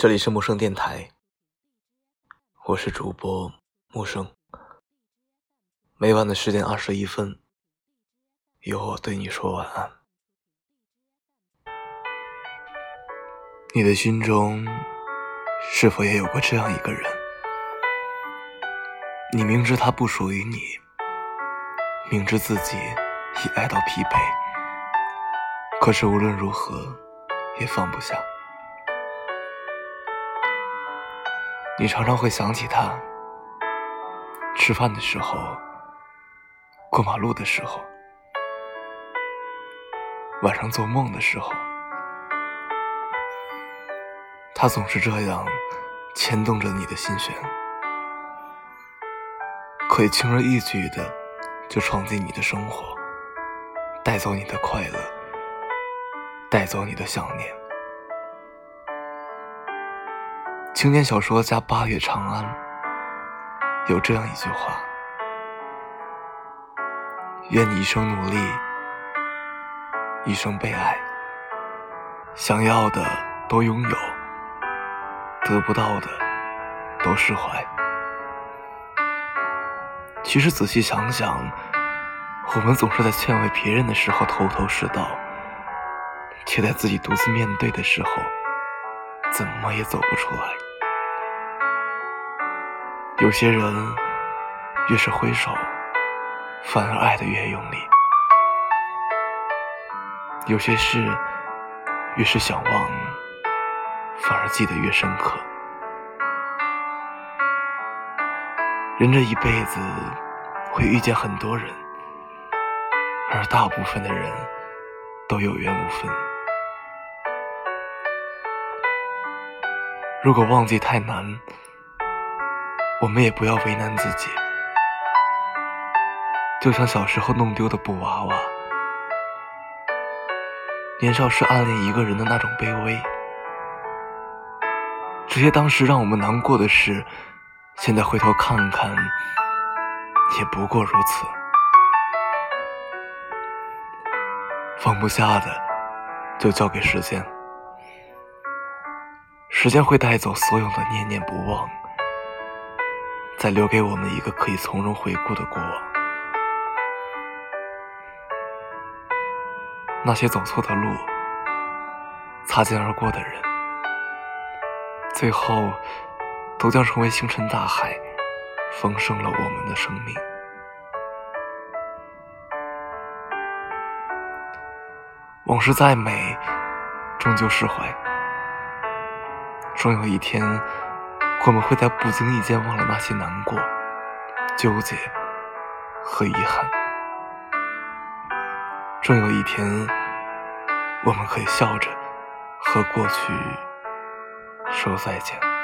这里是木生电台，我是主播木生。每晚的十点二十一分，由我对你说晚安。你的心中是否也有过这样一个人？你明知他不属于你，明知自己已爱到疲惫，可是无论如何也放不下。你常常会想起他，吃饭的时候，过马路的时候，晚上做梦的时候，他总是这样牵动着你的心弦，可以轻而易举的就闯进你的生活，带走你的快乐，带走你的想念。青年小说家八月长安有这样一句话：“愿你一生努力，一生被爱，想要的都拥有，得不到的都释怀。”其实仔细想想，我们总是在劝慰别人的时候头头是道，却在自己独自面对的时候，怎么也走不出来。有些人越是挥手，反而爱得越用力；有些事越是想忘，反而记得越深刻。人这一辈子会遇见很多人，而大部分的人都有缘无分。如果忘记太难，我们也不要为难自己，就像小时候弄丢的布娃娃，年少时暗恋一个人的那种卑微，这些当时让我们难过的事，现在回头看看，也不过如此。放不下的，就交给时间，时间会带走所有的念念不忘。再留给我们一个可以从容回顾的过往。那些走错的路、擦肩而过的人，最后都将成为星辰大海，丰盛了我们的生命。往事再美，终究释怀。终有一天。我们会在不经意间忘了那些难过、纠结和遗憾，终有一天，我们可以笑着和过去说再见。